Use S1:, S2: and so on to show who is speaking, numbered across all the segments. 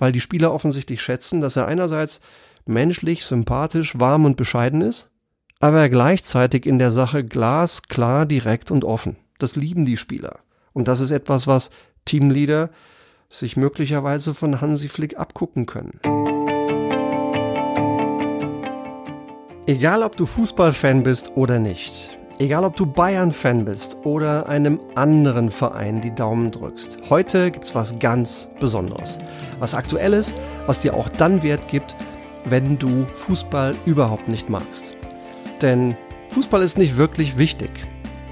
S1: weil die Spieler offensichtlich schätzen, dass er einerseits menschlich, sympathisch, warm und bescheiden ist, aber gleichzeitig in der Sache glasklar, direkt und offen. Das lieben die Spieler. Und das ist etwas, was Teamleader sich möglicherweise von Hansi Flick abgucken können. Egal ob du Fußballfan bist oder nicht, egal ob du Bayern-Fan bist oder einem anderen Verein die Daumen drückst, heute gibt's was ganz Besonderes. Was aktuelles, was dir auch dann Wert gibt, wenn du Fußball überhaupt nicht magst. Denn Fußball ist nicht wirklich wichtig,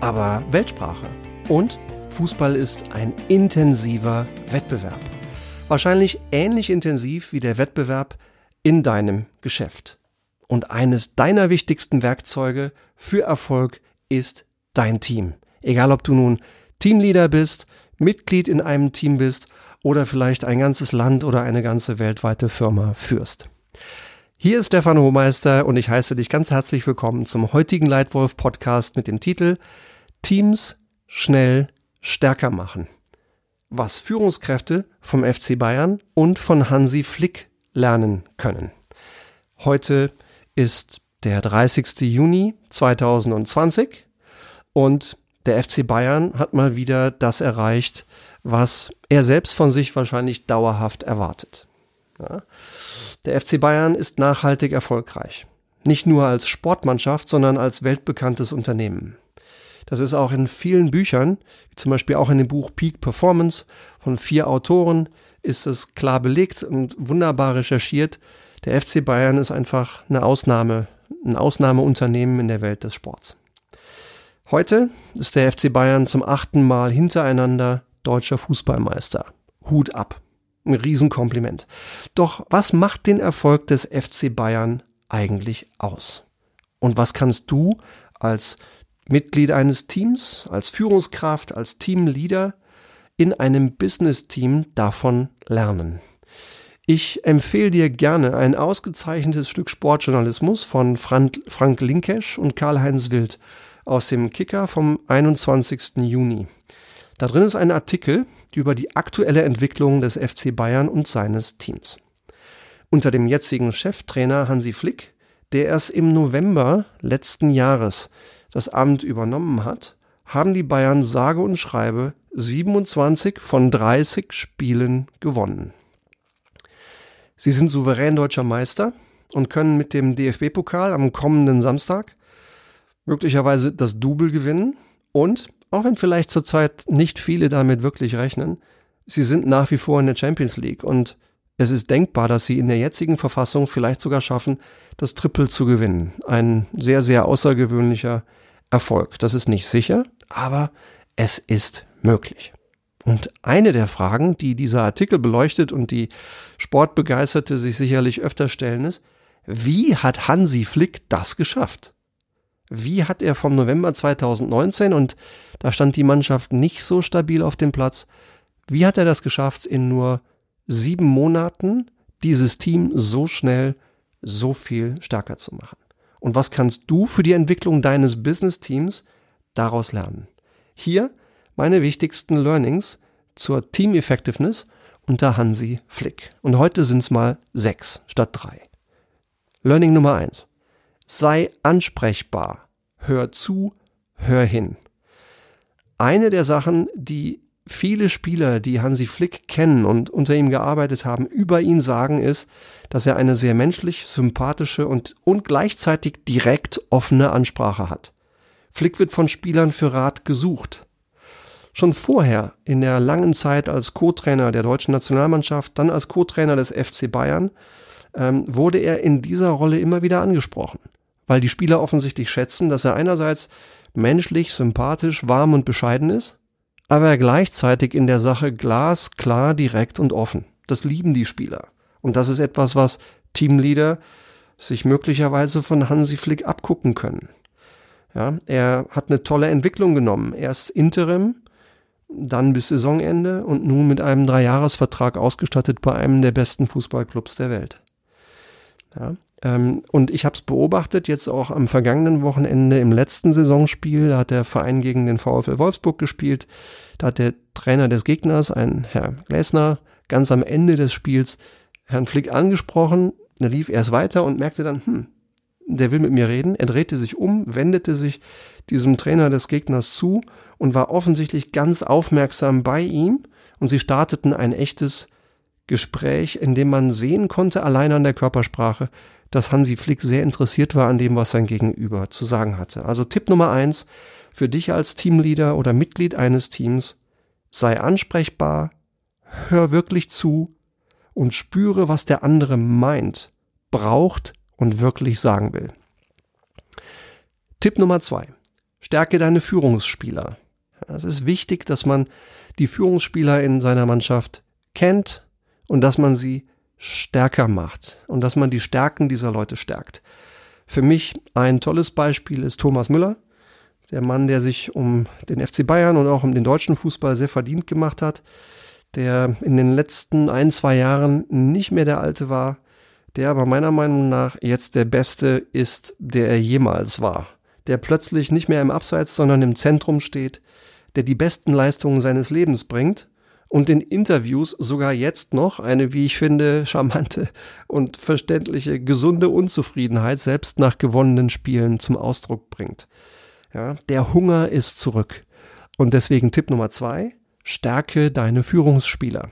S1: aber Weltsprache. Und Fußball ist ein intensiver Wettbewerb. Wahrscheinlich ähnlich intensiv wie der Wettbewerb in deinem Geschäft. Und eines deiner wichtigsten Werkzeuge für Erfolg ist dein Team. Egal ob du nun Teamleader bist, Mitglied in einem Team bist oder vielleicht ein ganzes Land oder eine ganze weltweite Firma führst. Hier ist Stefan Hohmeister und ich heiße dich ganz herzlich willkommen zum heutigen Leitwolf Podcast mit dem Titel Teams schnell stärker machen. Was Führungskräfte vom FC Bayern und von Hansi Flick lernen können. Heute ist der 30. Juni 2020 und der FC Bayern hat mal wieder das erreicht, was er selbst von sich wahrscheinlich dauerhaft erwartet. Ja. Der FC Bayern ist nachhaltig erfolgreich. Nicht nur als Sportmannschaft, sondern als weltbekanntes Unternehmen. Das ist auch in vielen Büchern, wie zum Beispiel auch in dem Buch Peak Performance von vier Autoren, ist es klar belegt und wunderbar recherchiert. Der FC Bayern ist einfach eine Ausnahme, ein Ausnahmeunternehmen in der Welt des Sports. Heute ist der FC Bayern zum achten Mal hintereinander deutscher Fußballmeister. Hut ab. Ein Riesenkompliment. Doch was macht den Erfolg des FC Bayern eigentlich aus? Und was kannst du als Mitglied eines Teams, als Führungskraft, als Teamleader in einem Business-Team davon lernen? Ich empfehle dir gerne ein ausgezeichnetes Stück Sportjournalismus von Frank, Linkesch und Karl-Heinz Wild aus dem Kicker vom 21. Juni. Da drin ist ein Artikel über die aktuelle Entwicklung des FC Bayern und seines Teams. Unter dem jetzigen Cheftrainer Hansi Flick, der erst im November letzten Jahres das Amt übernommen hat, haben die Bayern sage und schreibe 27 von 30 Spielen gewonnen. Sie sind souverän deutscher Meister und können mit dem DFB-Pokal am kommenden Samstag möglicherweise das Double gewinnen und auch wenn vielleicht zurzeit nicht viele damit wirklich rechnen, sie sind nach wie vor in der Champions League und es ist denkbar, dass sie in der jetzigen Verfassung vielleicht sogar schaffen, das Triple zu gewinnen. Ein sehr, sehr außergewöhnlicher Erfolg. Das ist nicht sicher, aber es ist möglich. Und eine der Fragen, die dieser Artikel beleuchtet und die Sportbegeisterte sich sicherlich öfter stellen, ist, wie hat Hansi Flick das geschafft? Wie hat er vom November 2019 und da stand die Mannschaft nicht so stabil auf dem Platz, wie hat er das geschafft, in nur sieben Monaten dieses Team so schnell so viel stärker zu machen? Und was kannst du für die Entwicklung deines Business-Teams daraus lernen? Hier meine wichtigsten Learnings zur Team Effectiveness unter Hansi Flick. Und heute sind es mal sechs statt drei. Learning Nummer eins sei ansprechbar, hör zu, hör hin. Eine der Sachen, die viele Spieler, die Hansi Flick kennen und unter ihm gearbeitet haben, über ihn sagen, ist, dass er eine sehr menschlich, sympathische und, und gleichzeitig direkt offene Ansprache hat. Flick wird von Spielern für Rat gesucht. Schon vorher, in der langen Zeit als Co-Trainer der deutschen Nationalmannschaft, dann als Co-Trainer des FC Bayern, ähm, wurde er in dieser Rolle immer wieder angesprochen weil die Spieler offensichtlich schätzen, dass er einerseits menschlich, sympathisch, warm und bescheiden ist, aber gleichzeitig in der Sache glasklar, direkt und offen. Das lieben die Spieler. Und das ist etwas, was Teamleader sich möglicherweise von Hansi Flick abgucken können. Ja, er hat eine tolle Entwicklung genommen. Erst Interim, dann bis Saisonende und nun mit einem Dreijahresvertrag ausgestattet bei einem der besten Fußballclubs der Welt. Ja, ähm, und ich habe es beobachtet, jetzt auch am vergangenen Wochenende im letzten Saisonspiel, da hat der Verein gegen den VfL Wolfsburg gespielt, da hat der Trainer des Gegners, ein Herr Gläsner, ganz am Ende des Spiels Herrn Flick angesprochen, er lief erst weiter und merkte dann, hm, der will mit mir reden. Er drehte sich um, wendete sich diesem Trainer des Gegners zu und war offensichtlich ganz aufmerksam bei ihm und sie starteten ein echtes Gespräch, in dem man sehen konnte, allein an der Körpersprache, dass Hansi Flick sehr interessiert war an dem, was sein Gegenüber zu sagen hatte. Also Tipp Nummer eins für dich als Teamleader oder Mitglied eines Teams, sei ansprechbar, hör wirklich zu und spüre, was der andere meint, braucht und wirklich sagen will. Tipp Nummer zwei. Stärke deine Führungsspieler. Es ist wichtig, dass man die Führungsspieler in seiner Mannschaft kennt und dass man sie stärker macht und dass man die Stärken dieser Leute stärkt. Für mich ein tolles Beispiel ist Thomas Müller, der Mann, der sich um den FC Bayern und auch um den deutschen Fußball sehr verdient gemacht hat, der in den letzten ein, zwei Jahren nicht mehr der Alte war, der aber meiner Meinung nach jetzt der Beste ist, der er jemals war. Der plötzlich nicht mehr im Abseits, sondern im Zentrum steht, der die besten Leistungen seines Lebens bringt und in Interviews sogar jetzt noch eine, wie ich finde, charmante und verständliche, gesunde Unzufriedenheit selbst nach gewonnenen Spielen zum Ausdruck bringt. Ja, der Hunger ist zurück. Und deswegen Tipp Nummer zwei, stärke deine Führungsspieler.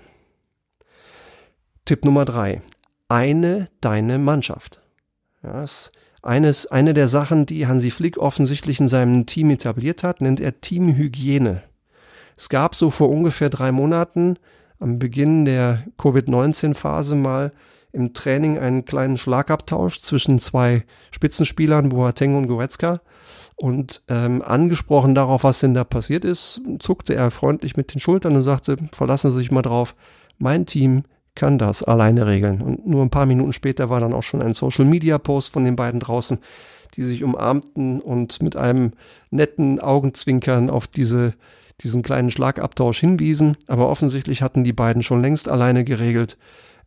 S1: Tipp Nummer drei, eine deine Mannschaft. Ja, ist eines, eine der Sachen, die Hansi Flick offensichtlich in seinem Team etabliert hat, nennt er Teamhygiene. Es gab so vor ungefähr drei Monaten am Beginn der Covid-19-Phase mal im Training einen kleinen Schlagabtausch zwischen zwei Spitzenspielern, Boateng und Goretzka. Und ähm, angesprochen darauf, was denn da passiert ist, zuckte er freundlich mit den Schultern und sagte, verlassen Sie sich mal drauf, mein Team kann das alleine regeln. Und nur ein paar Minuten später war dann auch schon ein Social-Media-Post von den beiden draußen, die sich umarmten und mit einem netten Augenzwinkern auf diese, diesen kleinen Schlagabtausch hinwiesen. Aber offensichtlich hatten die beiden schon längst alleine geregelt,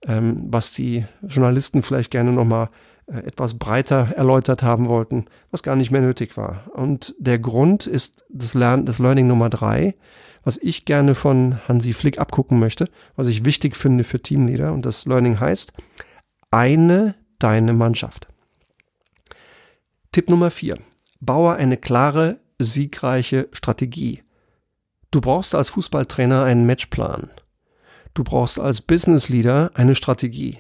S1: ähm, was die Journalisten vielleicht gerne nochmal äh, etwas breiter erläutert haben wollten, was gar nicht mehr nötig war. Und der Grund ist das, Lern das Learning Nummer drei was ich gerne von Hansi Flick abgucken möchte, was ich wichtig finde für Teamleader. Und das Learning heißt, eine deine Mannschaft. Tipp Nummer vier. Baue eine klare, siegreiche Strategie. Du brauchst als Fußballtrainer einen Matchplan. Du brauchst als Business Leader eine Strategie.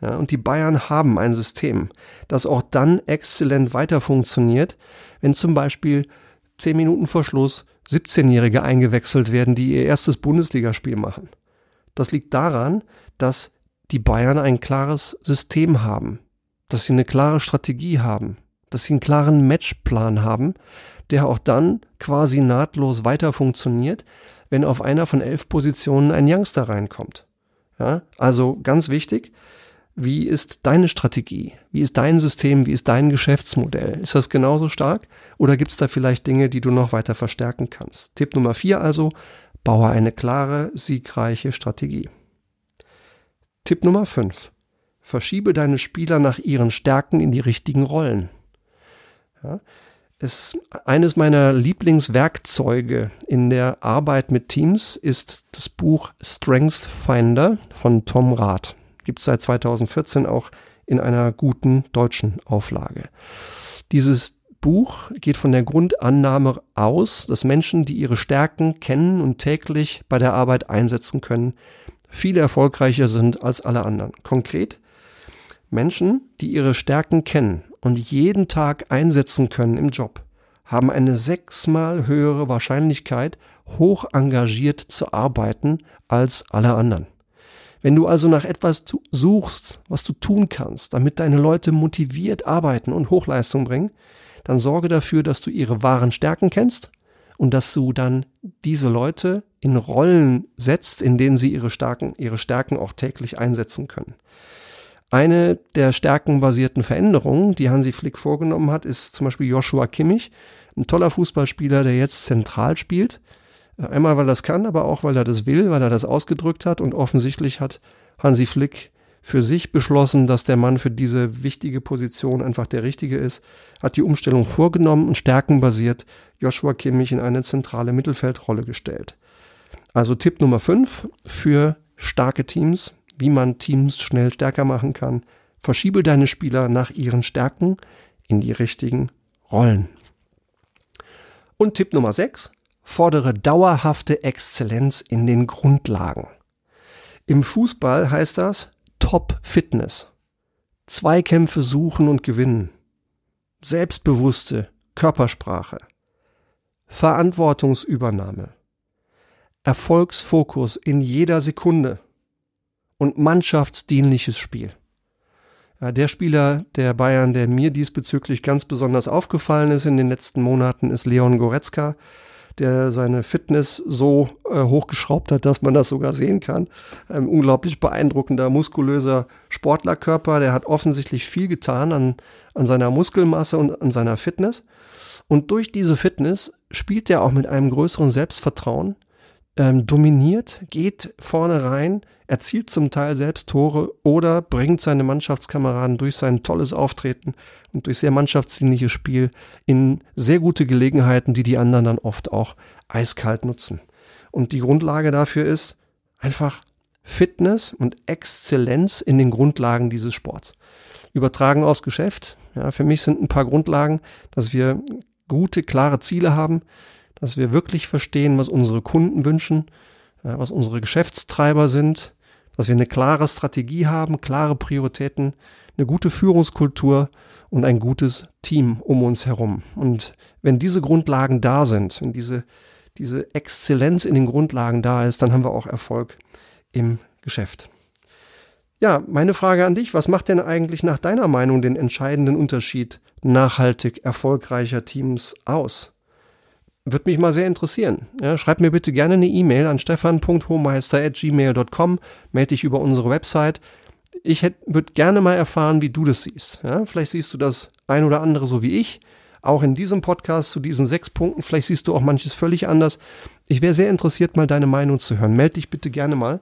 S1: Ja, und die Bayern haben ein System, das auch dann exzellent weiter funktioniert, wenn zum Beispiel zehn Minuten vor Schluss 17-Jährige eingewechselt werden, die ihr erstes Bundesligaspiel machen. Das liegt daran, dass die Bayern ein klares System haben, dass sie eine klare Strategie haben, dass sie einen klaren Matchplan haben, der auch dann quasi nahtlos weiter funktioniert, wenn auf einer von elf Positionen ein Youngster reinkommt. Ja, also ganz wichtig, wie ist deine Strategie? Wie ist dein System? Wie ist dein Geschäftsmodell? Ist das genauso stark? Oder gibt es da vielleicht Dinge, die du noch weiter verstärken kannst? Tipp Nummer vier also, baue eine klare, siegreiche Strategie. Tipp Nummer fünf, verschiebe deine Spieler nach ihren Stärken in die richtigen Rollen. Ja, es, eines meiner Lieblingswerkzeuge in der Arbeit mit Teams ist das Buch Strength Finder von Tom Rath gibt es seit 2014 auch in einer guten deutschen Auflage. Dieses Buch geht von der Grundannahme aus, dass Menschen, die ihre Stärken kennen und täglich bei der Arbeit einsetzen können, viel erfolgreicher sind als alle anderen. Konkret, Menschen, die ihre Stärken kennen und jeden Tag einsetzen können im Job, haben eine sechsmal höhere Wahrscheinlichkeit, hoch engagiert zu arbeiten als alle anderen. Wenn du also nach etwas suchst, was du tun kannst, damit deine Leute motiviert arbeiten und Hochleistung bringen, dann sorge dafür, dass du ihre wahren Stärken kennst und dass du dann diese Leute in Rollen setzt, in denen sie ihre Stärken, ihre Stärken auch täglich einsetzen können. Eine der stärkenbasierten Veränderungen, die Hansi Flick vorgenommen hat, ist zum Beispiel Joshua Kimmich, ein toller Fußballspieler, der jetzt zentral spielt, Einmal, weil er das kann, aber auch, weil er das will, weil er das ausgedrückt hat und offensichtlich hat Hansi Flick für sich beschlossen, dass der Mann für diese wichtige Position einfach der richtige ist, hat die Umstellung vorgenommen und stärkenbasiert Joshua Kimmich in eine zentrale Mittelfeldrolle gestellt. Also Tipp Nummer 5 für starke Teams, wie man Teams schnell stärker machen kann. Verschiebe deine Spieler nach ihren Stärken in die richtigen Rollen. Und Tipp Nummer 6. Fordere dauerhafte Exzellenz in den Grundlagen. Im Fußball heißt das Top Fitness. Zweikämpfe suchen und gewinnen. Selbstbewusste Körpersprache. Verantwortungsübernahme. Erfolgsfokus in jeder Sekunde und mannschaftsdienliches Spiel. Ja, der Spieler der Bayern, der mir diesbezüglich ganz besonders aufgefallen ist in den letzten Monaten, ist Leon Goretzka, der seine Fitness so äh, hochgeschraubt hat, dass man das sogar sehen kann. Ein unglaublich beeindruckender, muskulöser Sportlerkörper, der hat offensichtlich viel getan an, an seiner Muskelmasse und an seiner Fitness. Und durch diese Fitness spielt er auch mit einem größeren Selbstvertrauen, ähm, dominiert, geht vorne rein, erzielt zum Teil selbst Tore oder bringt seine Mannschaftskameraden durch sein tolles Auftreten und durch sehr mannschaftsdienliches Spiel in sehr gute Gelegenheiten, die die anderen dann oft auch eiskalt nutzen. Und die Grundlage dafür ist einfach Fitness und Exzellenz in den Grundlagen dieses Sports. Übertragen aufs Geschäft. Ja, für mich sind ein paar Grundlagen, dass wir gute, klare Ziele haben, dass wir wirklich verstehen, was unsere Kunden wünschen, was unsere Geschäftstreiber sind, dass wir eine klare Strategie haben, klare Prioritäten, eine gute Führungskultur und ein gutes Team um uns herum. Und wenn diese Grundlagen da sind, wenn diese, diese Exzellenz in den Grundlagen da ist, dann haben wir auch Erfolg im Geschäft. Ja, meine Frage an dich, was macht denn eigentlich nach deiner Meinung den entscheidenden Unterschied nachhaltig erfolgreicher Teams aus? Würde mich mal sehr interessieren. Ja, schreib mir bitte gerne eine E-Mail an stefan.hohmeister.gmail.com, melde dich über unsere Website. Ich würde gerne mal erfahren, wie du das siehst. Ja, vielleicht siehst du das ein oder andere so wie ich. Auch in diesem Podcast zu diesen sechs Punkten. Vielleicht siehst du auch manches völlig anders. Ich wäre sehr interessiert, mal deine Meinung zu hören. Melde dich bitte gerne mal.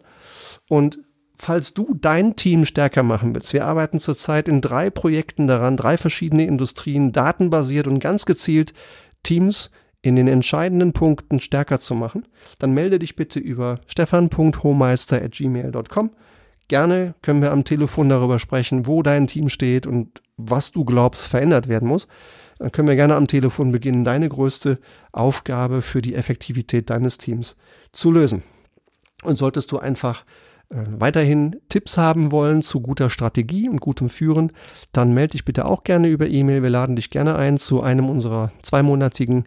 S1: Und falls du dein Team stärker machen willst, wir arbeiten zurzeit in drei Projekten daran, drei verschiedene Industrien, datenbasiert und ganz gezielt Teams in den entscheidenden Punkten stärker zu machen, dann melde dich bitte über stefan.hohmeister.gmail.com. Gerne können wir am Telefon darüber sprechen, wo dein Team steht und was du glaubst verändert werden muss. Dann können wir gerne am Telefon beginnen, deine größte Aufgabe für die Effektivität deines Teams zu lösen. Und solltest du einfach äh, weiterhin Tipps haben wollen zu guter Strategie und gutem Führen, dann melde dich bitte auch gerne über E-Mail. Wir laden dich gerne ein zu einem unserer zweimonatigen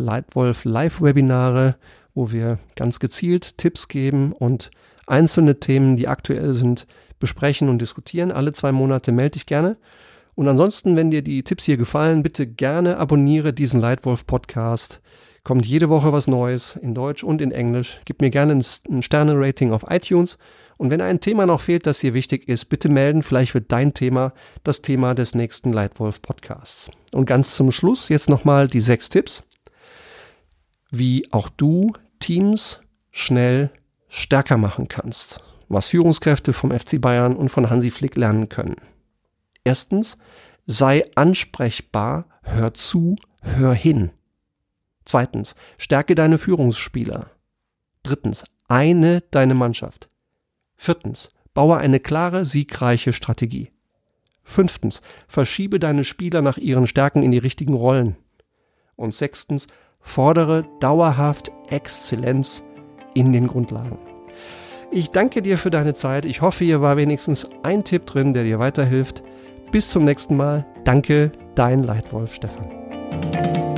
S1: Leitwolf Live-Webinare, wo wir ganz gezielt Tipps geben und einzelne Themen, die aktuell sind, besprechen und diskutieren. Alle zwei Monate melde dich gerne. Und ansonsten, wenn dir die Tipps hier gefallen, bitte gerne abonniere diesen Leitwolf Podcast. Kommt jede Woche was Neues in Deutsch und in Englisch. Gib mir gerne ein Sterne-Rating auf iTunes. Und wenn ein Thema noch fehlt, das dir wichtig ist, bitte melden. Vielleicht wird dein Thema das Thema des nächsten Leitwolf Podcasts. Und ganz zum Schluss jetzt nochmal die sechs Tipps wie auch du Teams schnell stärker machen kannst, was Führungskräfte vom FC Bayern und von Hansi Flick lernen können. Erstens, sei ansprechbar, hör zu, hör hin. Zweitens, stärke deine Führungsspieler. Drittens, eine deine Mannschaft. Viertens, baue eine klare, siegreiche Strategie. Fünftens, verschiebe deine Spieler nach ihren Stärken in die richtigen Rollen. Und sechstens, fordere dauerhaft Exzellenz in den Grundlagen. Ich danke dir für deine Zeit. Ich hoffe, hier war wenigstens ein Tipp drin, der dir weiterhilft. Bis zum nächsten Mal. Danke, dein Leitwolf Stefan.